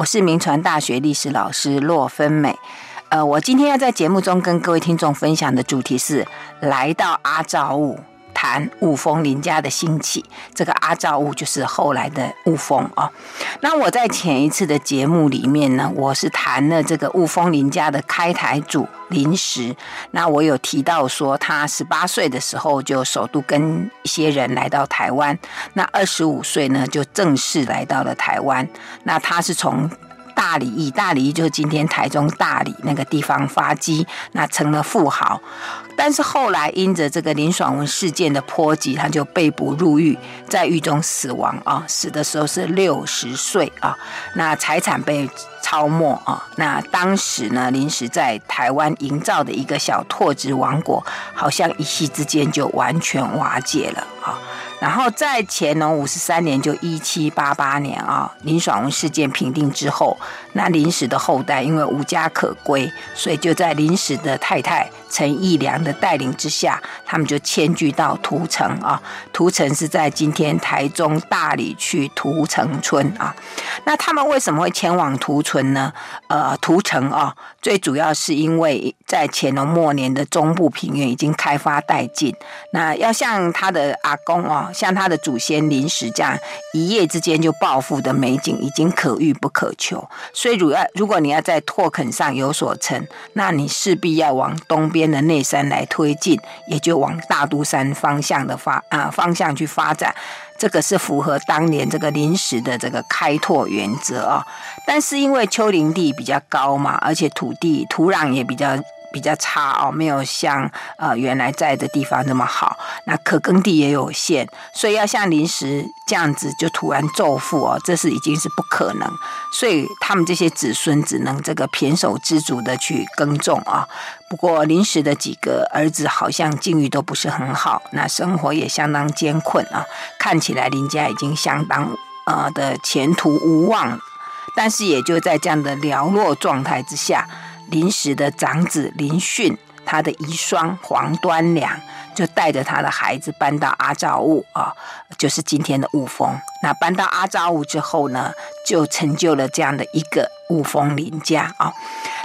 我是明传大学历史老师洛芬美。呃，我今天要在节目中跟各位听众分享的主题是来到阿照物。谈雾峰林家的兴起，这个阿罩雾就是后来的雾峰啊。那我在前一次的节目里面呢，我是谈了这个雾峰林家的开台主林石。那我有提到说，他十八岁的时候就首度跟一些人来到台湾，那二十五岁呢就正式来到了台湾。那他是从大里以，大里邑就是今天台中大里那个地方发迹，那成了富豪。但是后来因着这个林爽文事件的波及，他就被捕入狱，在狱中死亡啊，死的时候是六十岁啊。那财产被抄没啊。那当时呢，临时在台湾营造的一个小拓殖王国，好像一夕之间就完全瓦解了啊。然后在乾隆五十三年，就一七八八年啊，林爽文事件平定之后，那林石的后代因为无家可归，所以就在林石的太太陈义良的带领之下，他们就迁居到土城啊。土城是在今天台中大里区土城村啊。那他们为什么会迁往土城呢？呃，土城啊，最主要是因为在乾隆末年的中部平原已经开发殆尽，那要像他的阿公啊。像他的祖先林石这样一夜之间就暴富的美景，已经可遇不可求。所以，主要如果你要在拓垦上有所成，那你势必要往东边边的内山来推进，也就往大都山方向的发啊方向去发展。这个是符合当年这个临时的这个开拓原则啊。但是因为丘陵地比较高嘛，而且土地土壤也比较。比较差哦，没有像呃原来在的地方那么好。那可耕地也有限，所以要像临时这样子就突然骤富哦，这是已经是不可能。所以他们这些子孙只能这个胼手胝足的去耕种啊。不过临时的几个儿子好像境遇都不是很好，那生活也相当艰困啊。看起来林家已经相当呃的前途无望，但是也就在这样的寥落状态之下。临时的长子林训，他的遗孀黄端良就带着他的孩子搬到阿照雾啊，就是今天的雾峰。那搬到阿照雾之后呢，就成就了这样的一个雾峰林家啊。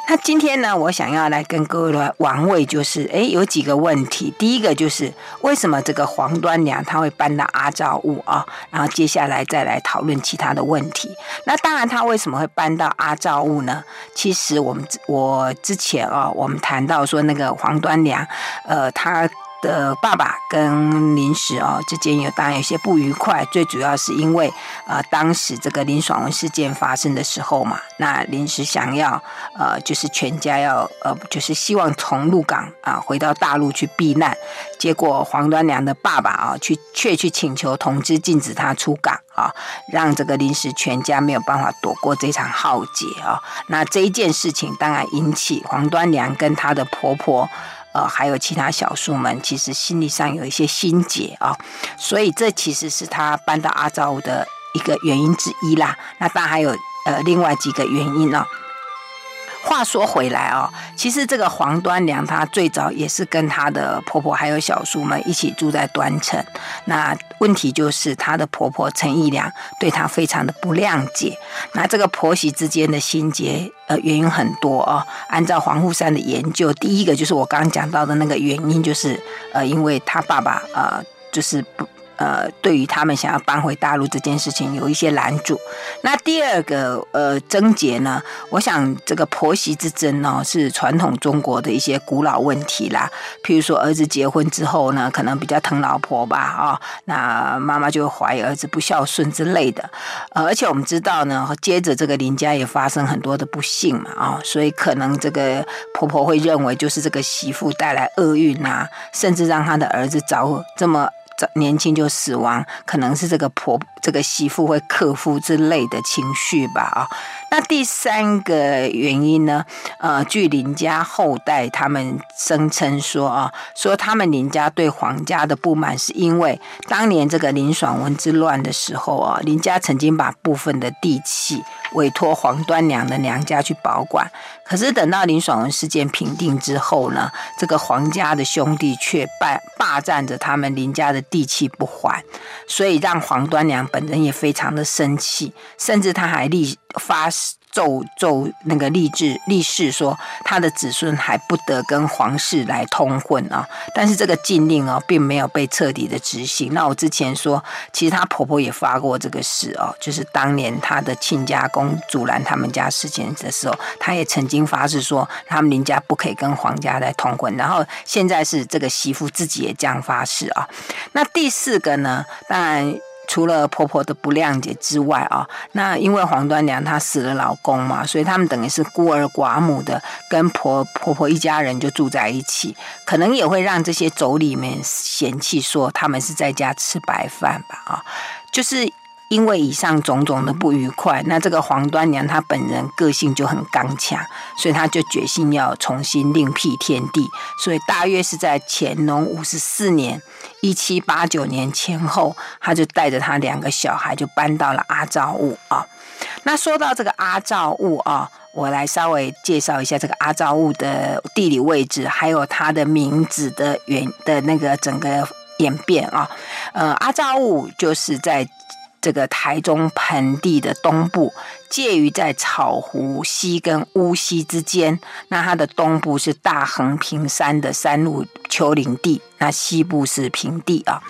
那今天呢，我想要来跟各位来玩味，就是诶，有几个问题。第一个就是为什么这个黄端良他会搬到阿照雾啊？然后接下来再来讨论其他的问题。那当然，他为什么会搬到阿照雾呢？其实我们我之前啊，我们谈到说那个黄端良，呃，他。的爸爸跟林石哦之间有当然有些不愉快，最主要是因为呃当时这个林爽文事件发生的时候嘛，那林石想要呃就是全家要呃就是希望从鹿港啊回到大陆去避难，结果黄端良的爸爸啊去却去请求同志禁止他出港啊，让这个林石全家没有办法躲过这场浩劫啊。那这一件事情当然引起黄端良跟他的婆婆。呃，还有其他小树们，其实心理上有一些心结啊，所以这其实是他搬到阿昭屋的一个原因之一啦。那当然还有呃另外几个原因呢。话说回来哦，其实这个黄端良她最早也是跟她的婆婆还有小叔们一起住在端城。那问题就是她的婆婆陈义良对她非常的不谅解。那这个婆媳之间的心结，呃，原因很多哦。按照黄富山的研究，第一个就是我刚刚讲到的那个原因，就是呃，因为他爸爸呃，就是不。呃，对于他们想要搬回大陆这件事情有一些拦阻。那第二个呃症结呢，我想这个婆媳之争呢，是传统中国的一些古老问题啦。譬如说儿子结婚之后呢，可能比较疼老婆吧，啊、哦，那妈妈就怀疑儿子不孝顺之类的。而且我们知道呢，接着这个林家也发生很多的不幸嘛，啊、哦，所以可能这个婆婆会认为就是这个媳妇带来厄运啊，甚至让她的儿子早这么。年轻就死亡，可能是这个婆这个媳妇会克夫之类的情绪吧啊。那第三个原因呢？呃，据林家后代他们声称说啊，说他们林家对皇家的不满，是因为当年这个林爽文之乱的时候啊，林家曾经把部分的地契委托黄端娘的娘家去保管。可是等到林爽文事件平定之后呢，这个皇家的兄弟却霸霸占着他们林家的地契不还，所以让黄端娘本人也非常的生气，甚至他还立发奏奏那个立志立誓说，他的子孙还不得跟皇室来通婚啊。但是这个禁令哦，并没有被彻底的执行。那我之前说，其实她婆婆也发过这个誓哦，就是当年她的亲家公阻拦他们家事情的时候，她也曾经发誓说，他们林家不可以跟皇家来通婚。然后现在是这个媳妇自己也这样发誓啊。那第四个呢，当然。除了婆婆的不谅解之外啊，那因为黄端娘她死了老公嘛，所以他们等于是孤儿寡母的，跟婆婆婆一家人就住在一起，可能也会让这些妯娌们嫌弃说他们是在家吃白饭吧啊，就是。因为以上种种的不愉快，那这个黄端娘她本人个性就很刚强，所以她就决心要重新另辟天地。所以大约是在乾隆五十四年（一七八九年）前后，他就带着他两个小孩就搬到了阿照物啊。那说到这个阿照物啊，我来稍微介绍一下这个阿照物的地理位置，还有它的名字的原的那个整个演变啊。呃，阿照物就是在。这个台中盆地的东部，介于在草湖溪跟乌溪之间。那它的东部是大横屏山的山路丘陵地，那西部是平地啊。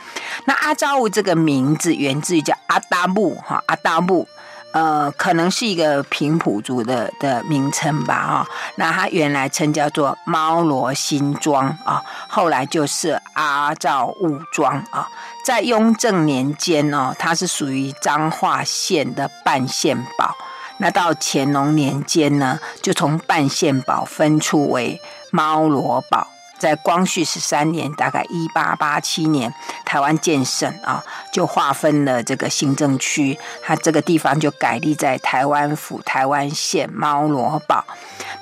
那阿扎乌这个名字源自于叫阿达木哈，阿达木。呃，可能是一个平埔族的的名称吧，啊，那它原来称叫做猫罗新庄啊，后来就是阿照务庄啊，在雍正年间呢，它是属于彰化县的半县堡，那到乾隆年间呢，就从半县堡分出为猫罗堡。在光绪十三年，大概一八八七年，台湾建省啊，就划分了这个行政区，它这个地方就改立在台湾府台湾县猫罗堡。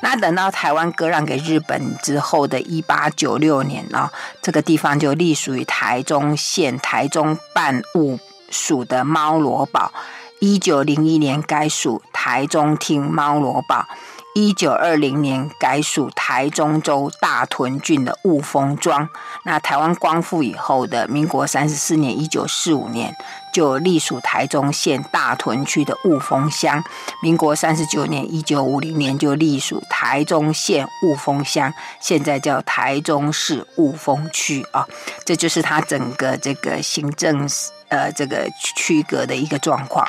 那等到台湾割让给日本之后的一八九六年啊，这个地方就隶属于台中县台中办务署的猫罗堡。一九零一年改属台中厅猫罗堡。一九二零年改属台中州大屯郡的雾峰庄。那台湾光复以后的民国三十四年（一九四五年）就隶属台中县大屯区的雾峰乡。民国三十九年（一九五零年）就隶属台中县雾峰乡，现在叫台中市雾峰区啊。这就是它整个这个行政。呃，这个区隔的一个状况。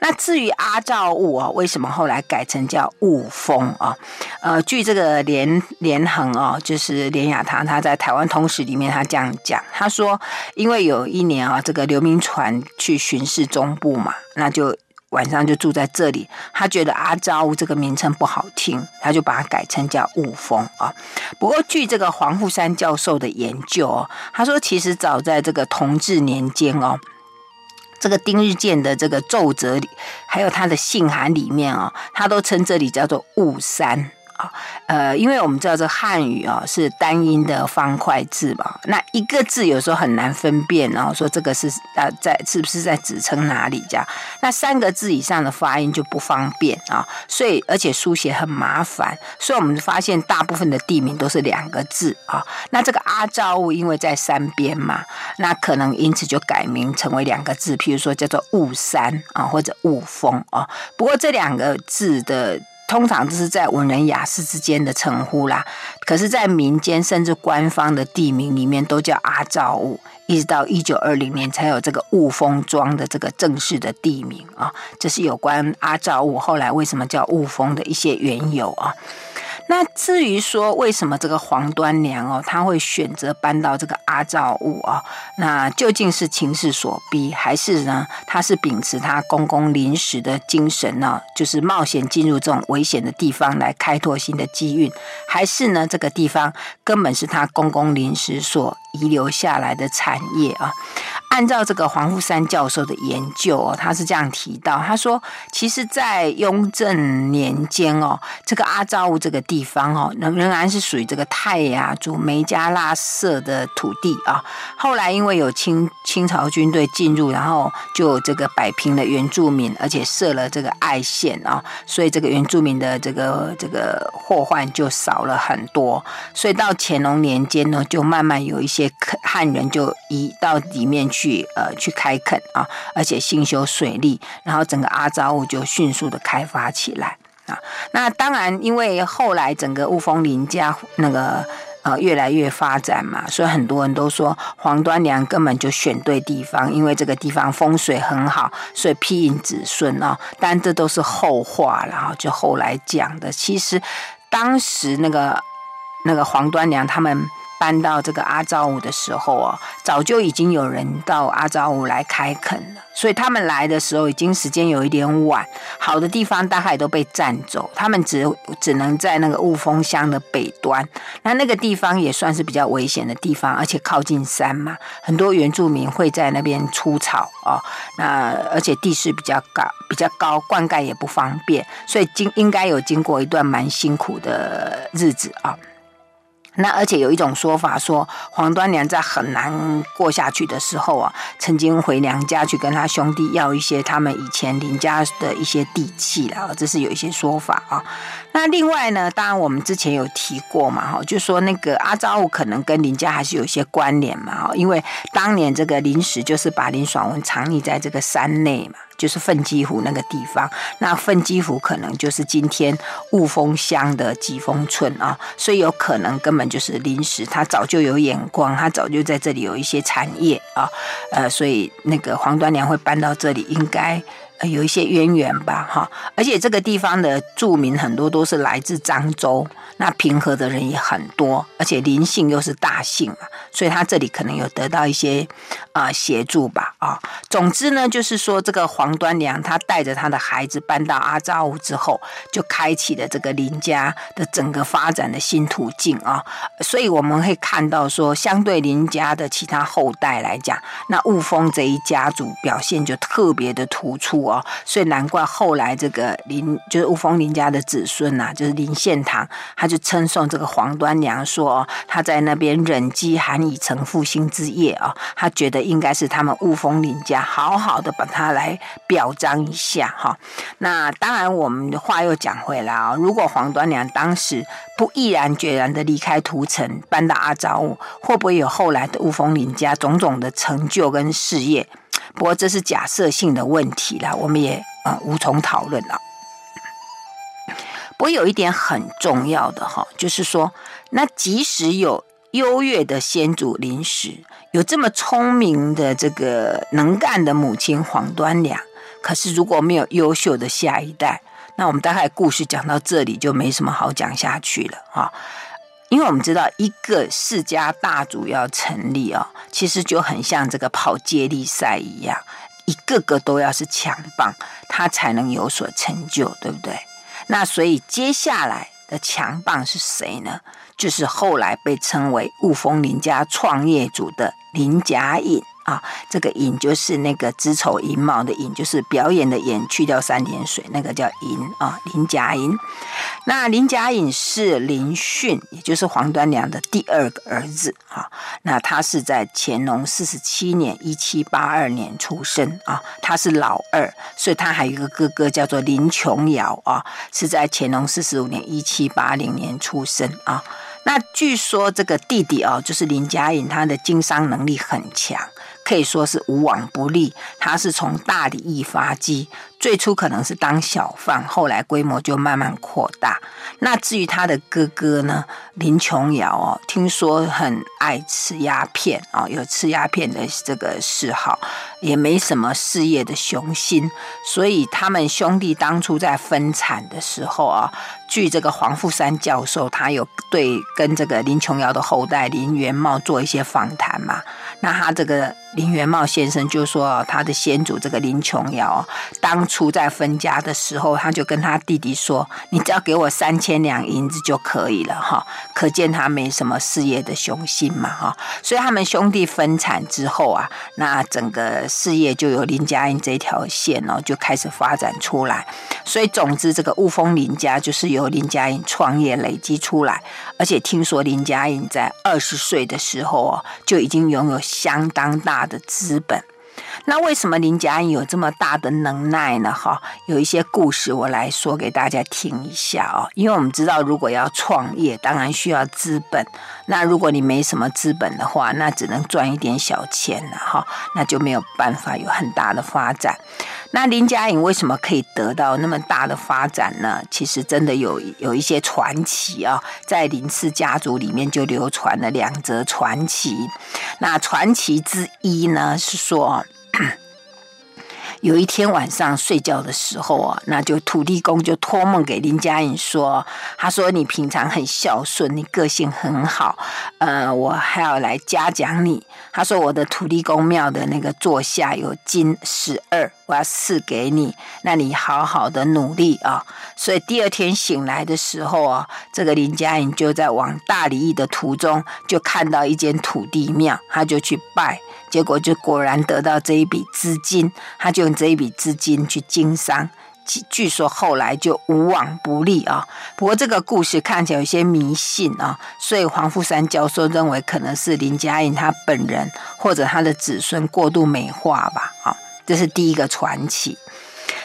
那至于阿照雾啊，为什么后来改成叫雾峰啊？呃，据这个连连横啊，就是连雅堂他在台湾通史里面他这样讲，他说，因为有一年啊，这个刘铭传去巡视中部嘛，那就晚上就住在这里。他觉得阿照雾这个名称不好听，他就把它改成叫雾峰啊。不过据这个黄富山教授的研究哦，他说其实早在这个同治年间哦。这个丁日建的这个奏折里，还有他的信函里面啊、哦，他都称这里叫做雾山。呃，因为我们知道这汉语啊是单音的方块字嘛，那一个字有时候很难分辨，然后说这个是呃在是不是在指称哪里这样？那三个字以上的发音就不方便啊，所以而且书写很麻烦，所以我们发现大部分的地名都是两个字啊。那这个阿照雾因为在山边嘛，那可能因此就改名成为两个字，譬如说叫做雾山啊或者雾峰啊。不过这两个字的。通常都是在文人雅士之间的称呼啦，可是，在民间甚至官方的地名里面都叫阿照雾，一直到一九二零年才有这个雾峰庄的这个正式的地名啊。这是有关阿照雾后来为什么叫雾峰的一些缘由啊。那至于说为什么这个黄端娘哦，她会选择搬到这个阿照屋啊？那究竟是情势所逼，还是呢？她是秉持她公公临时的精神呢？就是冒险进入这种危险的地方来开拓新的机运，还是呢？这个地方根本是她公公临时所遗留下来的产业啊？按照这个黄富山教授的研究哦，他是这样提到，他说，其实，在雍正年间哦，这个阿照雾这个地方哦，仍仍然是属于这个泰雅族梅加拉社的土地啊。后来因为有清清朝军队进入，然后就这个摆平了原住民，而且设了这个爱县啊，所以这个原住民的这个这个祸患就少了很多。所以到乾隆年间呢，就慢慢有一些汉人就移到里面去。去呃去开垦啊，而且兴修水利，然后整个阿照雾就迅速的开发起来。啊。那当然，因为后来整个雾峰林家那个呃越来越发展嘛，所以很多人都说黄端梁根本就选对地方，因为这个地方风水很好，所以庇荫子孙啊。但这都是后话然后，就后来讲的。其实当时那个那个黄端梁他们。搬到这个阿昭武的时候哦，早就已经有人到阿昭武来开垦了，所以他们来的时候已经时间有一点晚，好的地方大概都被占走，他们只只能在那个雾峰乡的北端，那那个地方也算是比较危险的地方，而且靠近山嘛，很多原住民会在那边出草哦，那而且地势比较高，比较高，灌溉也不方便，所以经应该有经过一段蛮辛苦的日子啊。那而且有一种说法说，黄端娘在很难过下去的时候啊，曾经回娘家去跟他兄弟要一些他们以前林家的一些地契了，这是有一些说法啊。那另外呢，当然我们之前有提过嘛，哈，就说那个阿昭武可能跟林家还是有一些关联嘛，哈，因为当年这个林实就是把林爽文藏匿在这个山内嘛。就是奋基湖那个地方，那奋基湖可能就是今天雾峰乡的吉峰村啊，所以有可能根本就是临时，他早就有眼光，他早就在这里有一些产业啊，呃，所以那个黄端娘会搬到这里，应该有一些渊源吧，哈，而且这个地方的住民很多都是来自漳州。那平和的人也很多，而且林姓又是大姓嘛，所以他这里可能有得到一些啊、协助吧啊。总之呢，就是说这个黄端良他带着他的孩子搬到阿扎武之后，就开启了这个林家的整个发展的新途径啊。所以我们会看到说，相对林家的其他后代来讲，那雾峰这一家族表现就特别的突出哦。所以难怪后来这个林就是雾峰林家的子孙呐、啊，就是林献堂，他。就称颂这个黄端娘说，他在那边忍饥寒以成复兴之业啊，他觉得应该是他们雾峰林家好好的把他来表彰一下哈。那当然，我们的话又讲回来啊，如果黄端娘当时不毅然决然的离开屠城，搬到阿昭，会不会有后来的雾峰林家种种的成就跟事业？不过这是假设性的问题了，我们也啊无从讨论了。不过有一点很重要的哈，就是说，那即使有优越的先祖林实，有这么聪明的这个能干的母亲黄端梁，可是如果没有优秀的下一代，那我们大概故事讲到这里就没什么好讲下去了哈。因为我们知道，一个世家大族要成立哦，其实就很像这个跑接力赛一样，一个个都要是强棒，他才能有所成就，对不对？那所以接下来的强棒是谁呢？就是后来被称为雾峰林家创业主的林甲颖。啊，这个隐就是那个子丑寅卯的寅，就是表演的演，去掉三点水，那个叫隐啊。林甲隐，那林甲隐是林训，也就是黄端良的第二个儿子啊。那他是在乾隆四十七年（一七八二年）出生啊，他是老二，所以他还有一个哥哥叫做林琼瑶啊，是在乾隆四十五年（一七八零年）出生啊。那据说这个弟弟哦，就是林甲隐，他的经商能力很强。可以说是无往不利，他是从大里邑发迹，最初可能是当小贩，后来规模就慢慢扩大。那至于他的哥哥呢，林琼瑶哦，听说很爱吃鸦片啊，有吃鸦片的这个嗜好，也没什么事业的雄心，所以他们兄弟当初在分产的时候啊，据这个黄富山教授，他有对跟这个林琼瑶的后代林元茂做一些访谈嘛。那他这个林元茂先生就说，他的先祖这个林琼瑶，当初在分家的时候，他就跟他弟弟说：“你只要给我三千两银子就可以了。”哈，可见他没什么事业的雄心嘛。哈，所以他们兄弟分产之后啊，那整个事业就由林甲隐这条线哦，就开始发展出来。所以总之，这个雾峰林家就是由林甲隐创业累积出来，而且听说林甲隐在二十岁的时候哦，就已经拥有。相当大的资本，那为什么林嘉安有这么大的能耐呢？哈，有一些故事我来说给大家听一下哦。因为我们知道，如果要创业，当然需要资本。那如果你没什么资本的话，那只能赚一点小钱了哈，那就没有办法有很大的发展。那林佳颖为什么可以得到那么大的发展呢？其实真的有有一些传奇啊，在林氏家族里面就流传了两则传奇。那传奇之一呢是说。有一天晚上睡觉的时候啊，那就土地公就托梦给林佳颖说：“他说你平常很孝顺，你个性很好，呃，我还要来嘉奖你。他说我的土地公庙的那个座下有金十二，我要赐给你，那你好好的努力啊。所以第二天醒来的时候啊，这个林佳颖就在往大里邑的途中，就看到一间土地庙，他就去拜。”结果就果然得到这一笔资金，他就用这一笔资金去经商，据据说后来就无往不利啊。不过这个故事看起来有些迷信啊，所以黄富三教授认为可能是林佳颖他本人或者他的子孙过度美化吧。啊，这是第一个传奇。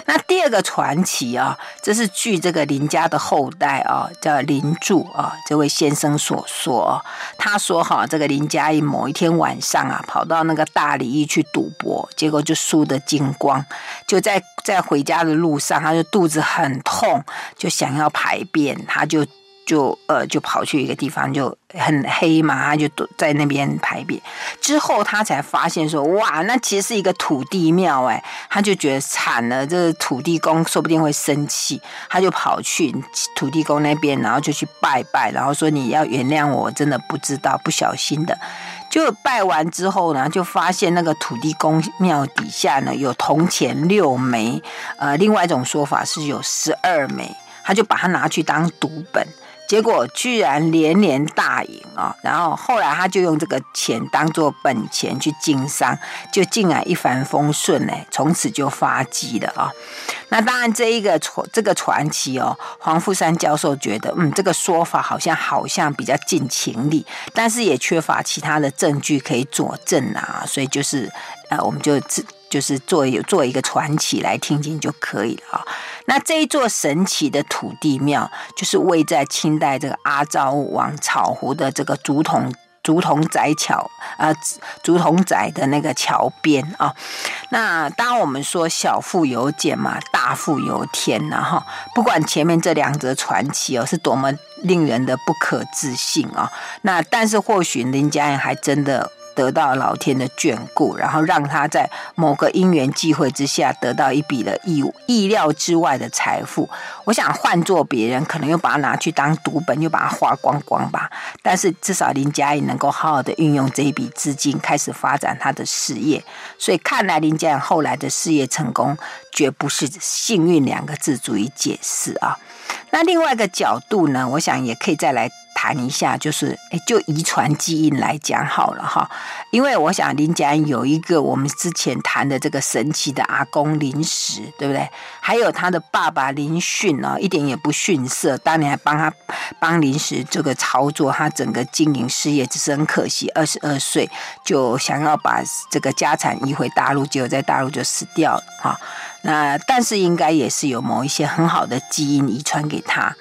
那第二个传奇啊，这是据这个林家的后代啊，叫林柱啊，这位先生所说。他说哈，这个林嘉义某一天晚上啊，跑到那个大里邑去赌博，结果就输得精光，就在在回家的路上，他就肚子很痛，就想要排便，他就。就呃，就跑去一个地方，就很黑嘛，他就躲在那边排便。之后他才发现说，哇，那其实是一个土地庙哎，他就觉得惨了，这土地公说不定会生气，他就跑去土地公那边，然后就去拜拜，然后说你要原谅我，我真的不知道，不小心的。就拜完之后呢，就发现那个土地公庙底下呢有铜钱六枚，呃，另外一种说法是有十二枚，他就把它拿去当赌本。结果居然连连大赢啊！然后后来他就用这个钱当做本钱去经商，就竟然一帆风顺呢，从此就发迹了啊！那当然这一个传这个传奇哦，黄富三教授觉得，嗯，这个说法好像好像比较近情理，但是也缺乏其他的证据可以佐证啊，所以就是呃，我们就就是做有做一个传奇来听听就可以了啊。那这一座神奇的土地庙，就是位在清代这个阿昭王草湖的这个竹筒竹筒仔桥啊，竹筒仔的那个桥边啊。那当我们说小富由俭嘛，大富由天呐哈。不管前面这两则传奇哦，是多么令人的不可置信啊。那但是或许林家人还真的。得到老天的眷顾，然后让他在某个因缘际会之下得到一笔的意意料之外的财富。我想换做别人，可能又把它拿去当赌本，又把它花光光吧。但是至少林佳颖能够好好的运用这一笔资金，开始发展他的事业。所以看来林佳颖后来的事业成功，绝不是幸运两个字足以解释啊。那另外一个角度呢，我想也可以再来。谈一下，就是诶，就遗传基因来讲好了哈，因为我想林家有一个我们之前谈的这个神奇的阿公林石，对不对？还有他的爸爸林训啊，一点也不逊色，当年还帮他帮林石这个操作他整个经营事业，只是很可惜，二十二岁就想要把这个家产移回大陆，结果在大陆就死掉了哈。那但是应该也是有某一些很好的基因遗传给他。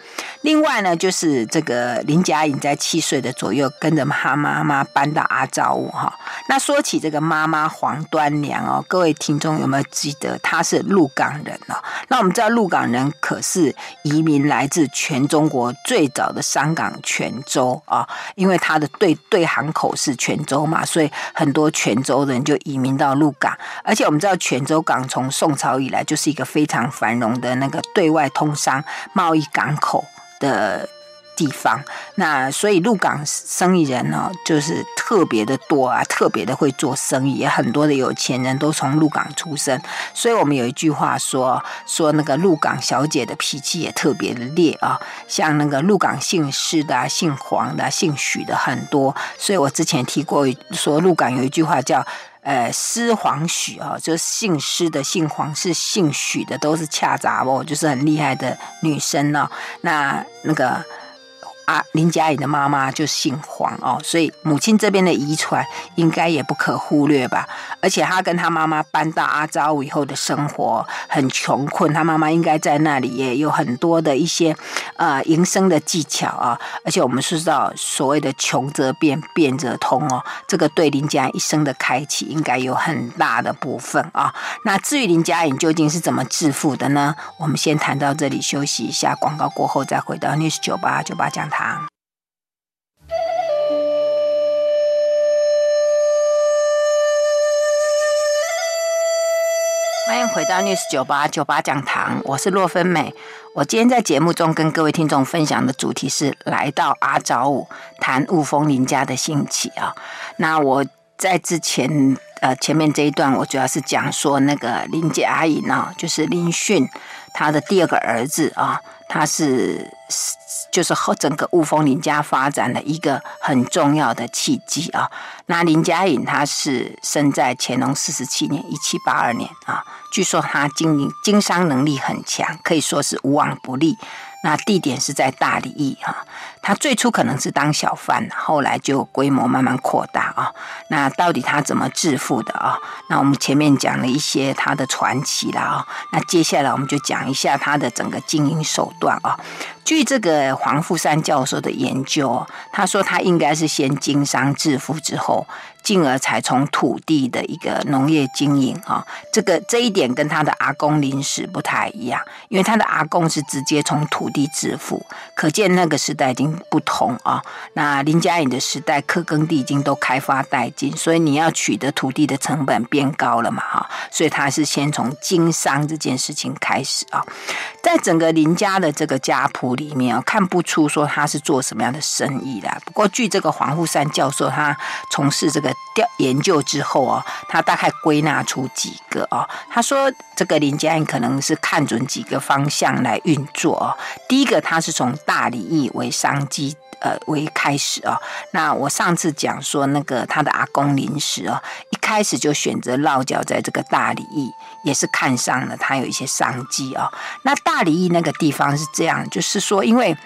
另外呢，就是这个林佳颖在七岁的左右，跟着她妈妈搬到阿罩雾哈。那说起这个妈妈黄端娘哦，各位听众有没有记得她是鹿港人哦？那我们知道鹿港人可是移民来自全中国最早的商港泉州啊，因为他的对对航口是泉州嘛，所以很多泉州人就移民到鹿港。而且我们知道泉州港从宋朝以来就是一个非常繁荣的那个对外通商贸易港口。的地方，那所以鹿港生意人呢，就是特别的多啊，特别的会做生意，也很多的有钱人都从鹿港出生。所以我们有一句话说，说那个鹿港小姐的脾气也特别的烈啊，像那个鹿港姓施的、姓黄的、姓许的很多。所以我之前提过，说鹿港有一句话叫。呃，施黄许哦，就是姓施的、姓黄是姓许的，都是恰杂哦，就是很厉害的女生哦。那那个啊，林佳颖的妈妈就姓黄哦，所以母亲这边的遗传应该也不可忽略吧。而且他跟他妈妈搬到阿昭兀以后的生活很穷困，他妈妈应该在那里也有很多的一些呃营生的技巧啊。而且我们是知道所谓的穷则变，变则通哦，这个对林佳一生的开启应该有很大的部分啊。那至于林佳颖究竟是怎么致富的呢？我们先谈到这里，休息一下，广告过后再回到 News 九八九八讲堂。欢迎回到 News 九八九八讲堂，我是洛芬美。我今天在节目中跟各位听众分享的主题是来到阿昭兀，谈雾峰林家的兴起啊。那我在之前呃前面这一段，我主要是讲说那个林姐阿姨呢，就是林训她的第二个儿子啊，他是。就是和整个雾峰林家发展的一个很重要的契机啊。那林佳颖他是生在乾隆四十七年（一七八二年）啊。据说他经营经商能力很强，可以说是无往不利。那地点是在大里驿哈，他最初可能是当小贩，后来就规模慢慢扩大啊。那到底他怎么致富的啊？那我们前面讲了一些他的传奇了啊，那接下来我们就讲一下他的整个经营手段啊。据这个黄富三教授的研究，他说他应该是先经商致富之后。进而才从土地的一个农业经营啊，这个这一点跟他的阿公林氏不太一样，因为他的阿公是直接从土地致富，可见那个时代已经不同啊。那林佳颖的时代，客耕地已经都开发殆尽，所以你要取得土地的成本变高了嘛哈，所以他是先从经商这件事情开始啊。在整个林家的这个家谱里面啊，看不出说他是做什么样的生意的。不过据这个黄富山教授他从事这个。调研究之后啊，他大概归纳出几个啊。他说，这个林佳颖可能是看准几个方向来运作啊。第一个，他是从大里驿为商机呃为开始哦。那我上次讲说，那个他的阿公临时哦，一开始就选择落脚在这个大理。义，也是看上了他有一些商机哦。那大理义那个地方是这样，就是说因为。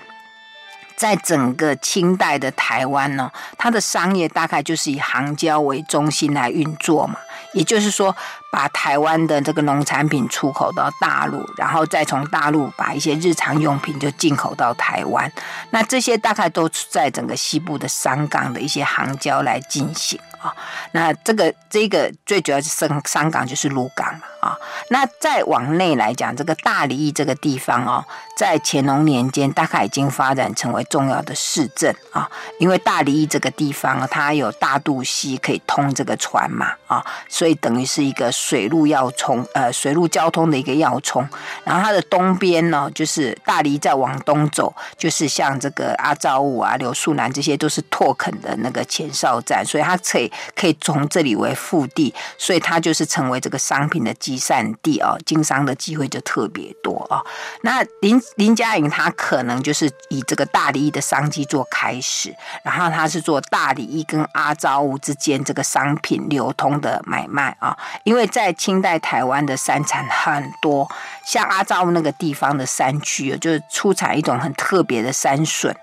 在整个清代的台湾呢，它的商业大概就是以杭椒为中心来运作嘛，也就是说，把台湾的这个农产品出口到大陆，然后再从大陆把一些日常用品就进口到台湾，那这些大概都在整个西部的商港的一些杭椒来进行。啊，那这个这个最主要是商商港就是鹿港嘛。啊。那再往内来讲，这个大里驿这个地方哦，在乾隆年间大概已经发展成为重要的市镇啊。因为大里驿这个地方它有大肚溪可以通这个船嘛啊，所以等于是一个水路要冲呃水路交通的一个要冲。然后它的东边呢，就是大里驿再往东走，就是像这个阿昭武啊、刘树南这些都是拓垦的那个前哨站，所以它可以。可以从这里为腹地，所以它就是成为这个商品的集散地啊，经商的机会就特别多啊。那林林佳颖他可能就是以这个大里驿的商机做开始，然后他是做大里驿跟阿昭兀之间这个商品流通的买卖啊。因为在清代台湾的山产很多，像阿昭兀那个地方的山区，就是出产一种很特别的山笋。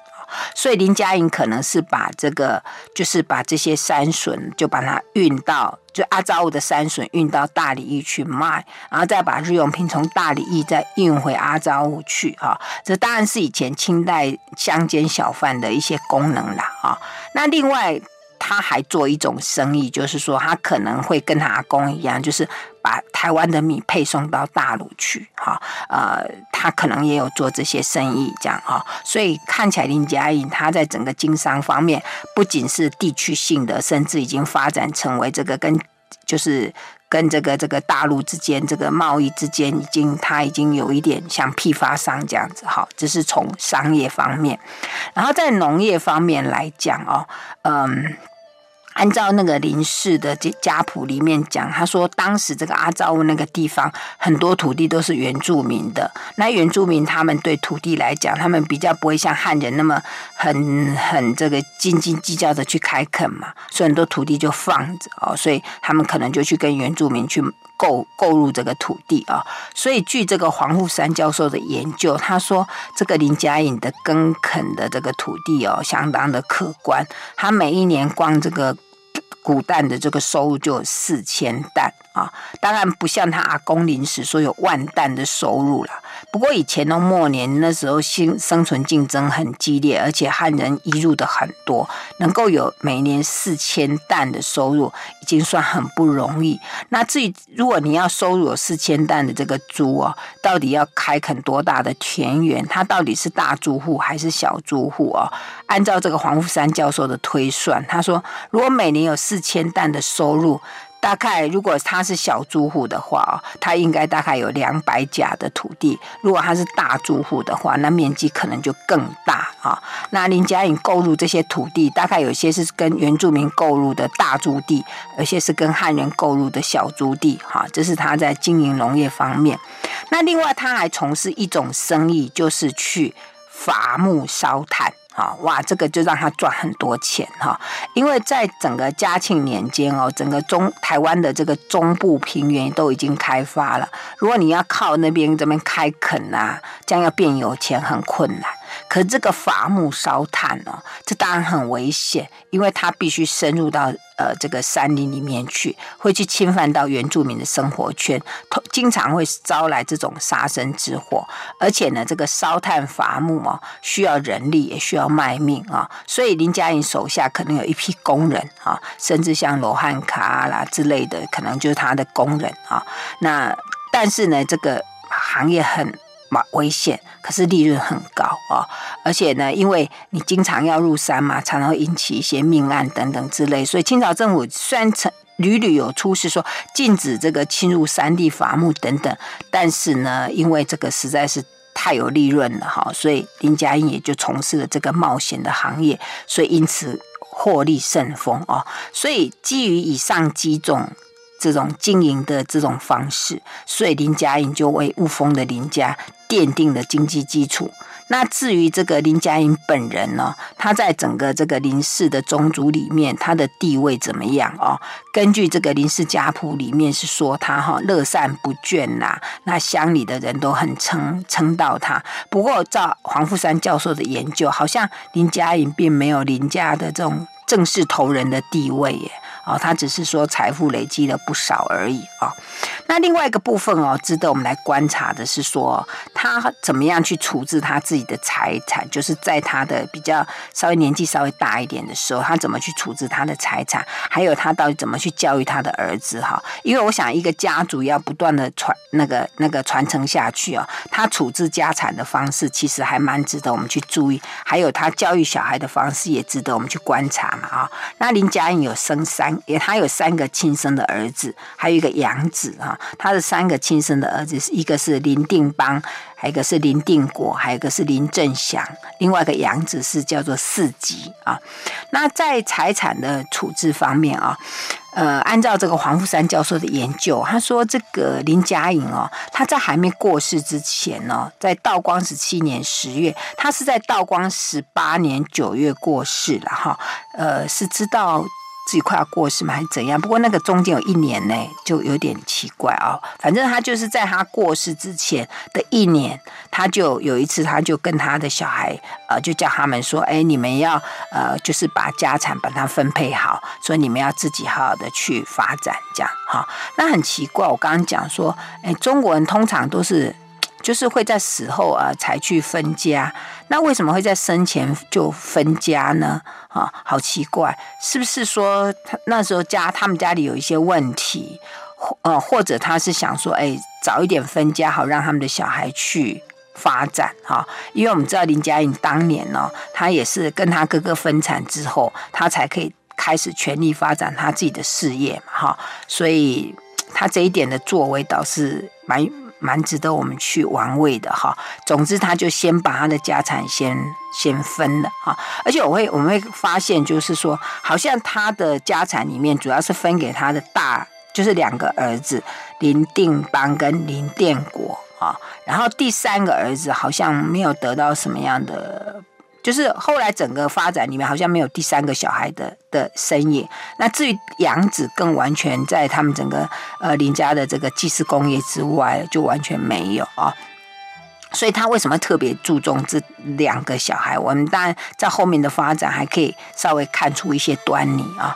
所以林嘉颖可能是把这个，就是把这些山笋，就把它运到，就阿扎乌的山笋运到大理驿去卖，然后再把日用品从大理驿再运回阿扎乌去啊。这当然是以前清代乡间小贩的一些功能啦啊。那另外。他还做一种生意，就是说他可能会跟他阿公一样，就是把台湾的米配送到大陆去，哈，呃，他可能也有做这些生意，这样哈，所以看起来林佳颖他在整个经商方面，不仅是地区性的，甚至已经发展成为这个跟就是跟这个这个大陆之间这个贸易之间，已经他已经有一点像批发商这样子，哈，这是从商业方面，然后在农业方面来讲哦，嗯。按照那个林氏的这家谱里面讲，他说当时这个阿昭兀那个地方很多土地都是原住民的。那原住民他们对土地来讲，他们比较不会像汉人那么很很这个斤斤计较的去开垦嘛，所以很多土地就放着哦，所以他们可能就去跟原住民去购购入这个土地啊。所以据这个黄富山教授的研究，他说这个林佳颖的耕垦的这个土地哦，相当的可观，他每一年光这个。古蛋的这个收入就有四千担啊，当然不像他阿公临时说有万担的收入了。不过以前的末年那时候，生生存竞争很激烈，而且汉人移入的很多，能够有每年四千担的收入，已经算很不容易。那至于如果你要收入有四千担的这个猪哦，到底要开垦多大的田园？它到底是大租户还是小租户哦？按照这个黄富山教授的推算，他说如果每年有四千担的收入。大概如果他是小租户的话，他应该大概有两百甲的土地；如果他是大租户的话，那面积可能就更大啊。那林佳颖购入这些土地，大概有些是跟原住民购入的大租地，有些是跟汉人购入的小租地。哈，这是他在经营农业方面。那另外他还从事一种生意，就是去伐木烧炭。啊，哇，这个就让他赚很多钱哈，因为在整个嘉庆年间哦，整个中台湾的这个中部平原都已经开发了，如果你要靠那边这边开垦啊，将要变有钱很困难。可这个伐木烧炭哦，这当然很危险，因为它必须深入到呃这个山林里面去，会去侵犯到原住民的生活圈，经常会招来这种杀身之祸。而且呢，这个烧炭伐木哦，需要人力，也需要卖命啊。所以林佳颖手下可能有一批工人啊，甚至像罗汉卡啦之类的，可能就是他的工人啊。那但是呢，这个行业很。嘛危险，可是利润很高啊、而且呢，因为你经常要入山嘛，常常会引起一些命案等等之类，所以清朝政府虽然曾屡屡有出示说禁止这个侵入山地伐木等等，但是呢，因为这个实在是太有利润了哈，所以林佳颖也就从事了这个冒险的行业，所以因此获利甚丰啊、所以基于以上几种。这种经营的这种方式，所以林佳颖就为雾峰的林家奠定了经济基础。那至于这个林佳颖本人呢，他在整个这个林氏的宗族里面，他的地位怎么样哦？根据这个林氏家谱里面是说他哈乐善不倦呐，那乡里的人都很称称道他。不过照黄富山教授的研究，好像林佳颖并没有林家的这种正式头人的地位耶。哦，他只是说财富累积了不少而已啊。那另外一个部分哦，值得我们来观察的是说，他怎么样去处置他自己的财产，就是在他的比较稍微年纪稍微大一点的时候，他怎么去处置他的财产，还有他到底怎么去教育他的儿子哈。因为我想，一个家族要不断的传那个那个传承下去哦，他处置家产的方式其实还蛮值得我们去注意，还有他教育小孩的方式也值得我们去观察嘛啊。那林佳颖有生三。也，他有三个亲生的儿子，还有一个养子哈。他的三个亲生的儿子，一个是林定邦，还有一个是林定国，还有一个是林正祥。另外一个养子是叫做四吉啊。那在财产的处置方面啊，呃，按照这个黄富山教授的研究，他说这个林佳颖哦，他在还没过世之前呢，在道光十七年十月，他是在道光十八年九月过世了哈。呃，是知道。自己快要过世嘛，还是怎样？不过那个中间有一年呢，就有点奇怪啊、哦。反正他就是在他过世之前的一年，他就有一次，他就跟他的小孩，呃，就叫他们说：“哎，你们要呃，就是把家产把它分配好，所以你们要自己好好的去发展，这样哈。”那很奇怪，我刚刚讲说，哎，中国人通常都是。就是会在死后啊才去分家，那为什么会在生前就分家呢？啊，好奇怪，是不是说他那时候家他们家里有一些问题，或呃或者他是想说，哎，早一点分家好让他们的小孩去发展哈？因为我们知道林嘉颖当年呢，他也是跟他哥哥分产之后，他才可以开始全力发展他自己的事业嘛哈，所以他这一点的作为倒是蛮。蛮值得我们去玩味的哈。总之，他就先把他的家产先先分了哈。而且我会我们会发现，就是说，好像他的家产里面主要是分给他的大，就是两个儿子林定邦跟林殿国啊。然后第三个儿子好像没有得到什么样的。就是后来整个发展里面好像没有第三个小孩的的身影。那至于养子，更完全在他们整个呃林家的这个祭祀工业之外，就完全没有啊。所以他为什么特别注重这两个小孩？我们当然在后面的发展还可以稍微看出一些端倪啊。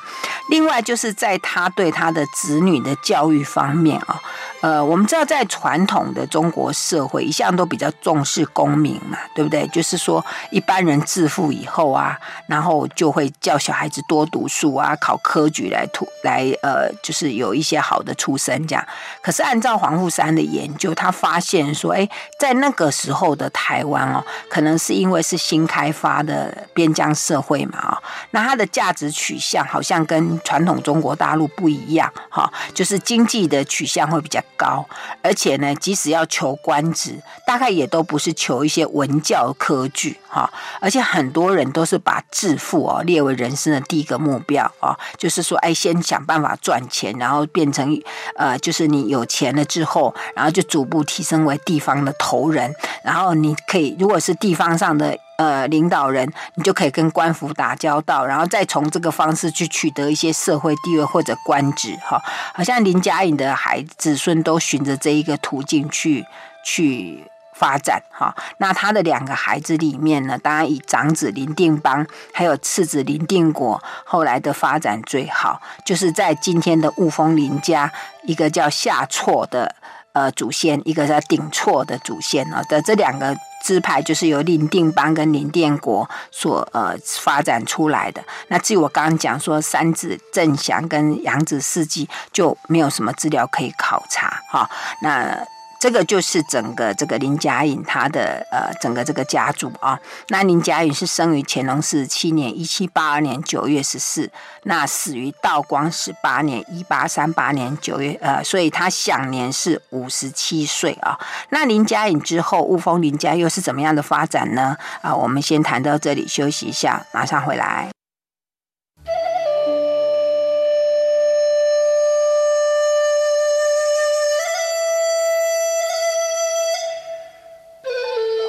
另外就是在他对他的子女的教育方面啊，呃，我们知道在传统的中国社会一向都比较重视功名嘛，对不对？就是说一般人致富以后啊，然后就会叫小孩子多读书啊，考科举来图来呃，就是有一些好的出身这样。可是按照黄富山的研究，他发现说，哎，在那个时候的台湾哦，可能是因为是新开发的边疆社会嘛啊，那它的价值取向好像跟传统中国大陆不一样哈，就是经济的取向会比较高，而且呢，即使要求官职，大概也都不是求一些文教科举哈，而且很多人都是把致富哦列为人生的第一个目标啊，就是说，哎，先想办法赚钱，然后变成呃，就是你有钱了之后，然后就逐步提升为地方的头人。然后你可以，如果是地方上的呃领导人，你就可以跟官府打交道，然后再从这个方式去取得一些社会地位或者官职哈。好像林家颖的孩子孙都循着这一个途径去去发展哈。那他的两个孩子里面呢，当然以长子林定邦还有次子林定国后来的发展最好，就是在今天的雾峰林家，一个叫下错的。呃，祖先一个叫顶错的祖先啊的这两个支派，就是由林定邦跟林定国所呃发展出来的。那至于我刚刚讲说三子郑祥跟杨子世纪，就没有什么资料可以考察哈。那。这个就是整个这个林家颖他的呃整个这个家族啊，那林家颖是生于乾隆四十七年一七八二年九月十四，那死于道光十八年一八三八年九月呃，所以他享年是五十七岁啊。那林家颖之后，雾峰林家又是怎么样的发展呢？啊，我们先谈到这里，休息一下，马上回来。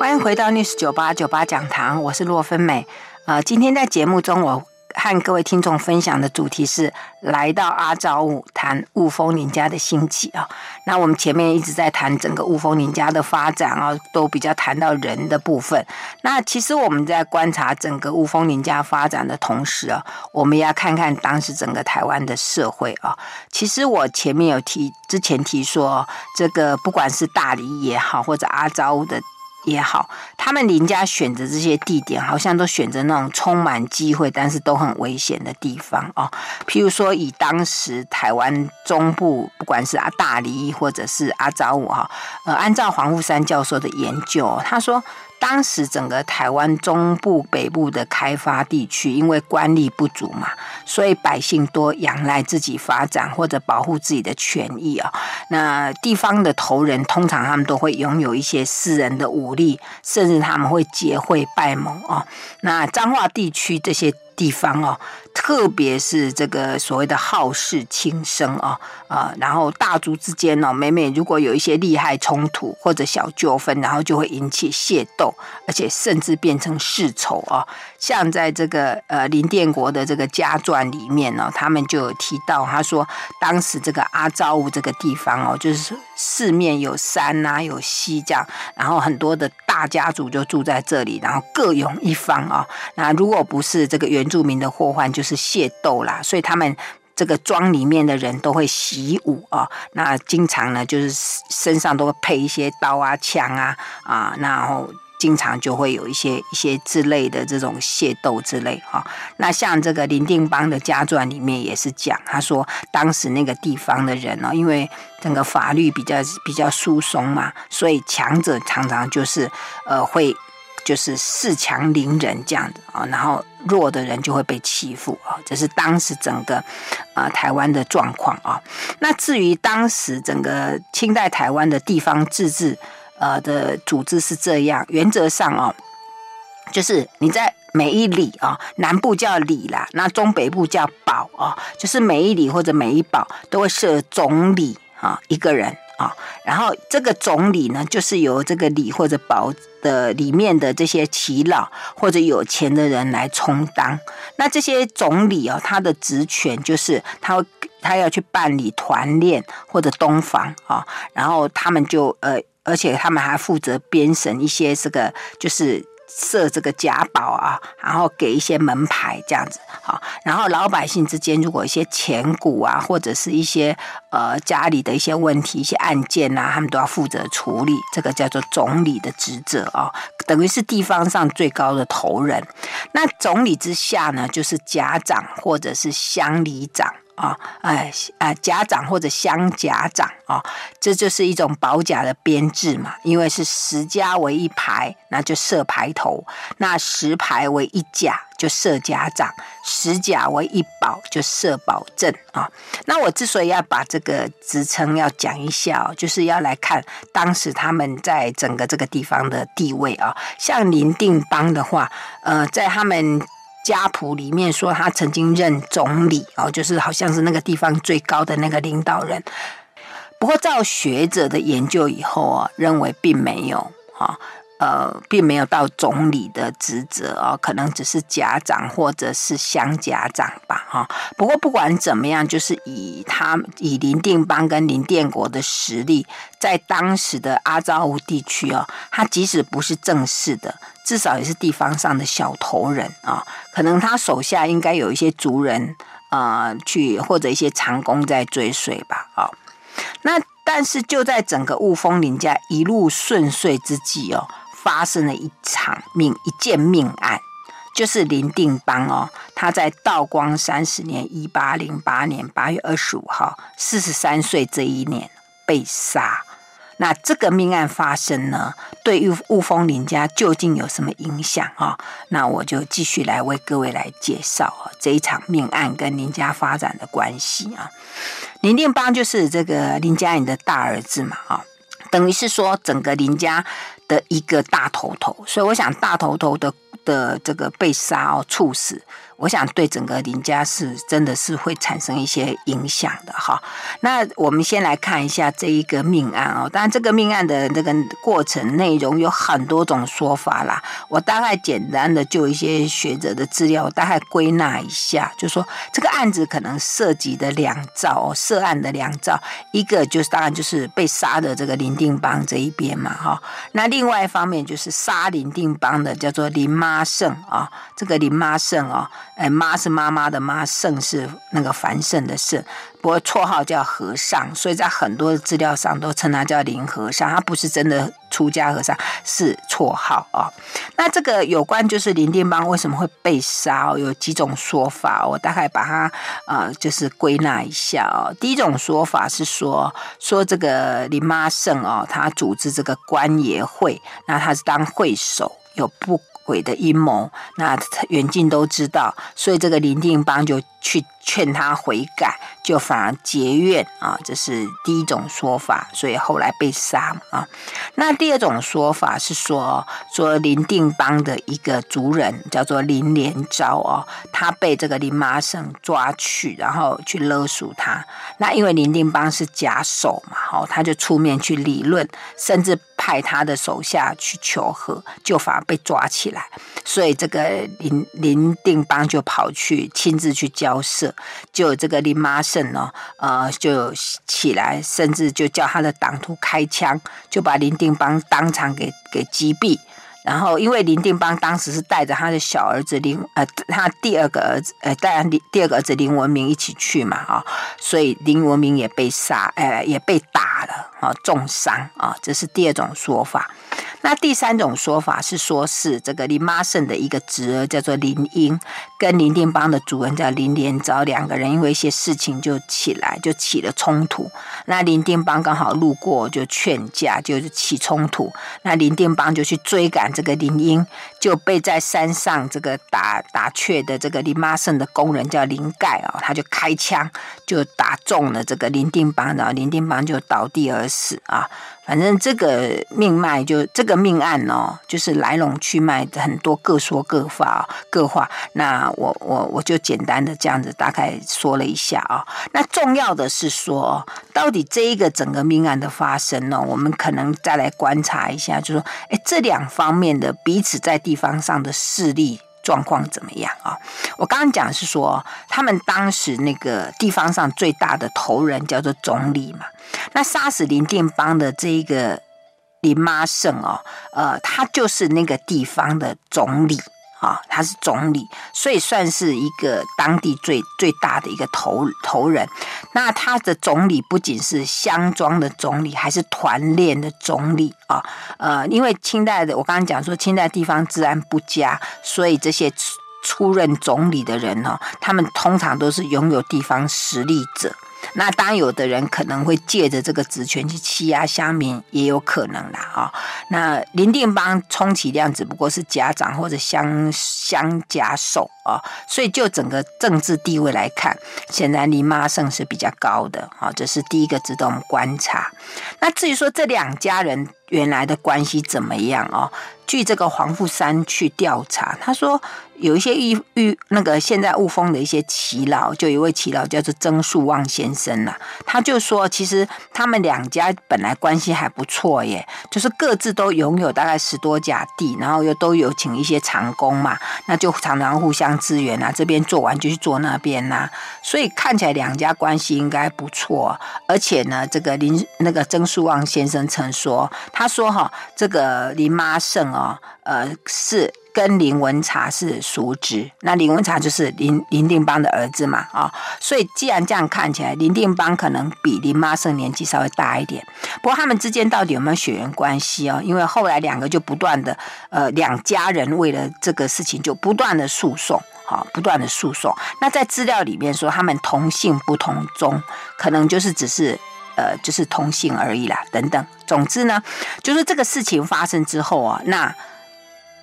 欢迎回到 News 九八九八讲堂，我是洛芬美。呃，今天在节目中，我和各位听众分享的主题是来到阿昭雾，谈雾峰林家的兴起啊。那我们前面一直在谈整个雾峰林家的发展啊，都比较谈到人的部分。那其实我们在观察整个雾峰林家发展的同时啊，我们要看看当时整个台湾的社会啊。其实我前面有提，之前提说，这个不管是大里也好，或者阿昭雾的。也好，他们邻家选择这些地点，好像都选择那种充满机会，但是都很危险的地方哦。譬如说，以当时台湾中部，不管是阿大理或者是阿扎武哈，呃，按照黄富山教授的研究，他说。当时整个台湾中部、北部的开发地区，因为官力不足嘛，所以百姓多仰赖自己发展或者保护自己的权益啊。那地方的头人通常他们都会拥有一些私人的武力，甚至他们会结会拜盟啊。那彰化地区这些。地方哦，特别是这个所谓的好事轻生啊啊，然后大族之间哦，每每如果有一些利害冲突或者小纠纷，然后就会引起械斗，而且甚至变成世仇啊。像在这个呃林殿国的这个家传里面呢，他们就有提到，他说当时这个阿昭武这个地方哦，就是四面有山呐、啊，有溪这样，然后很多的大家族就住在这里，然后各拥一方啊。那如果不是这个原住民的祸患就是械斗啦，所以他们这个庄里面的人都会习武啊，那经常呢就是身上都会配一些刀啊、枪啊啊，然后经常就会有一些一些之类的这种械斗之类啊。那像这个林定邦的家传里面也是讲，他说当时那个地方的人呢，因为整个法律比较比较疏松嘛，所以强者常常就是呃会。就是恃强凌人这样的啊，然后弱的人就会被欺负啊，这是当时整个啊台湾的状况啊。那至于当时整个清代台湾的地方自治呃的组织是这样，原则上哦，就是你在每一里啊，南部叫里啦，那中北部叫堡啊，就是每一里或者每一堡都会设总理啊一个人。啊。然后这个总理呢，就是由这个里或者保的里面的这些耆老或者有钱的人来充当。那这些总理哦，他的职权就是他他要去办理团练或者东房啊，然后他们就呃，而且他们还负责编审一些这个就是。设这个甲宝啊，然后给一些门牌这样子，好，然后老百姓之间如果一些钱股啊，或者是一些呃家里的一些问题、一些案件啊，他们都要负责处理，这个叫做总理的职责啊，等于是地方上最高的头人。那总理之下呢，就是甲长或者是乡里长。啊，哎，啊，甲长或者乡甲长啊，这就是一种保甲的编制嘛。因为是十家为一排，那就设排头；那十排为一甲，就设甲长；十甲为一保，就设保正啊。那我之所以要把这个职称要讲一下，就是要来看当时他们在整个这个地方的地位啊。像林定邦的话，呃，在他们。家谱里面说他曾经任总理哦，就是好像是那个地方最高的那个领导人。不过照学者的研究以后啊，认为并没有啊。呃，并没有到总理的职责哦，可能只是家长或者是乡家长吧，哈。不过不管怎么样，就是以他以林定邦跟林电国的实力，在当时的阿昭乌地区哦，他即使不是正式的，至少也是地方上的小头人啊。可能他手下应该有一些族人啊，去或者一些长工在追随吧，啊。那但是就在整个雾峰林家一路顺遂之际哦。发生了一场命一件命案，就是林定邦哦，他在道光三十年（一八零八年八月二十五号）四十三岁这一年被杀。那这个命案发生呢，对于雾峰林家究竟有什么影响啊？那我就继续来为各位来介绍啊这一场命案跟林家发展的关系啊。林定邦就是这个林佳莹的大儿子嘛啊，等于是说整个林家。的一个大头头，所以我想大头头的的这个被杀哦，猝死。我想对整个林家是真的是会产生一些影响的哈。那我们先来看一下这一个命案哦。当然，这个命案的这个过程内容有很多种说法啦。我大概简单的就一些学者的资料，大概归纳一下，就说这个案子可能涉及的两造哦，涉案的两造，一个就是当然就是被杀的这个林定邦这一边嘛哈。那另外一方面就是杀林定邦的叫做林妈胜啊，这个林妈胜啊。哎，妈是妈妈的妈，圣是那个繁盛的盛，不过绰号叫和尚，所以在很多资料上都称他叫林和尚，他不是真的出家和尚，是绰号啊。那这个有关就是林定邦为什么会被杀，有几种说法，我大概把它呃就是归纳一下哦。第一种说法是说，说这个林妈圣哦，他组织这个官爷会，那他是当会首，有不。鬼的阴谋，那远近都知道，所以这个林定邦就去劝他悔改，就反而结怨啊，这是第一种说法，所以后来被杀啊。那第二种说法是说，说林定邦的一个族人叫做林连昭哦，他被这个林妈胜抓去，然后去勒索他。那因为林定邦是假手嘛，哦，他就出面去理论，甚至。派他的手下去求和，就反而被抓起来，所以这个林林定邦就跑去亲自去交涉，就这个林妈胜呢，呃，就起来，甚至就叫他的党徒开枪，就把林定邦当场给给击毙。然后，因为林定邦当时是带着他的小儿子林，呃，他第二个儿子，呃，带林第二个儿子林文明一起去嘛，啊，所以林文明也被杀，呃，也被打了，啊，重伤啊，这是第二种说法。那第三种说法是说，是这个林妈胜的一个侄儿叫做林英，跟林定邦的主人叫林连昭，两个人因为一些事情就起来，就起了冲突。那林定邦刚好路过，就劝架，就是起冲突。那林定邦就去追赶这个林英，就被在山上这个打打雀的这个林妈胜的工人叫林盖啊，他就开枪就打中了这个林定邦，然后林定邦就倒地而死啊。反正这个命脉就这个命案哦，就是来龙去脉很多各说各话各话。那我我我就简单的这样子大概说了一下啊。那重要的是说，到底这一个整个命案的发生呢，我们可能再来观察一下，就说，哎，这两方面的彼此在地方上的势力状况怎么样啊？我刚刚讲是说，他们当时那个地方上最大的头人叫做总理嘛。那杀死林定邦的这一个林妈胜哦，呃，他就是那个地方的总理啊，他是总理，所以算是一个当地最最大的一个头头人。那他的总理不仅是乡庄的总理，还是团练的总理啊。呃，因为清代的我刚刚讲说，清代地方治安不佳，所以这些出出任总理的人哦，他们通常都是拥有地方实力者。那当，有的人可能会借着这个职权去欺压乡民，也有可能啦啊。那林定邦充其量只不过是家长或者乡乡家授啊，所以就整个政治地位来看，显然林妈胜是比较高的啊，这是第一个值得我们观察。那至于说这两家人原来的关系怎么样哦？据这个黄富山去调查，他说有一些遇遇那个现在雾峰的一些耆老，就一位耆老叫做曾树旺先生呐、他就说其实他们两家本来关系还不错耶，就是各自都拥有大概十多甲地，然后又都有请一些长工嘛，那就常常互相支援啊，这边做完就去做那边呐、啊，所以看起来两家关系应该不错，而且呢，这个林那个曾树旺先生曾说，他说哈，这个林妈胜哦。呃，是跟林文茶是叔侄，那林文茶就是林林定邦的儿子嘛，啊、所以既然这样看起来，林定邦可能比林妈胜年纪稍微大一点。不过他们之间到底有没有血缘关系哦？因为后来两个就不断的，呃，两家人为了这个事情就不断的诉讼，好、哦，不断的诉讼。那在资料里面说他们同姓不同宗，可能就是只是。呃，就是同姓而已啦，等等。总之呢，就是这个事情发生之后啊，那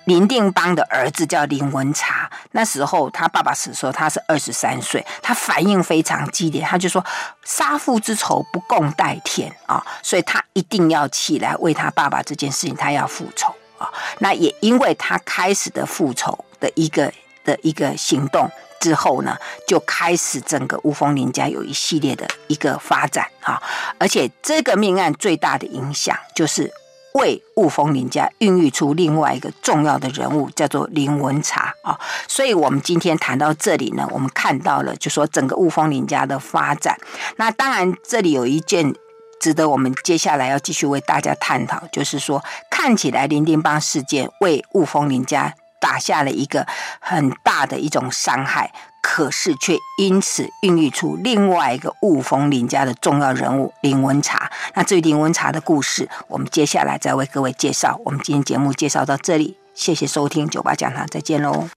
林定邦的儿子叫林文茶，那时候他爸爸死的时候他是二十三岁，他反应非常激烈，他就说杀父之仇不共戴天啊，所以他一定要起来为他爸爸这件事情，他要复仇啊。那也因为他开始的复仇的一个的一个行动。之后呢，就开始整个雾峰林家有一系列的一个发展啊，而且这个命案最大的影响就是为雾峰林家孕育出另外一个重要的人物，叫做林文茶啊。所以，我们今天谈到这里呢，我们看到了，就说整个雾峰林家的发展。那当然，这里有一件值得我们接下来要继续为大家探讨，就是说，看起来林定邦事件为雾峰林家。打下了一个很大的一种伤害，可是却因此孕育出另外一个雾峰林家的重要人物林文茶。那至于林文茶的故事，我们接下来再为各位介绍。我们今天节目介绍到这里，谢谢收听酒吧讲堂，再见喽。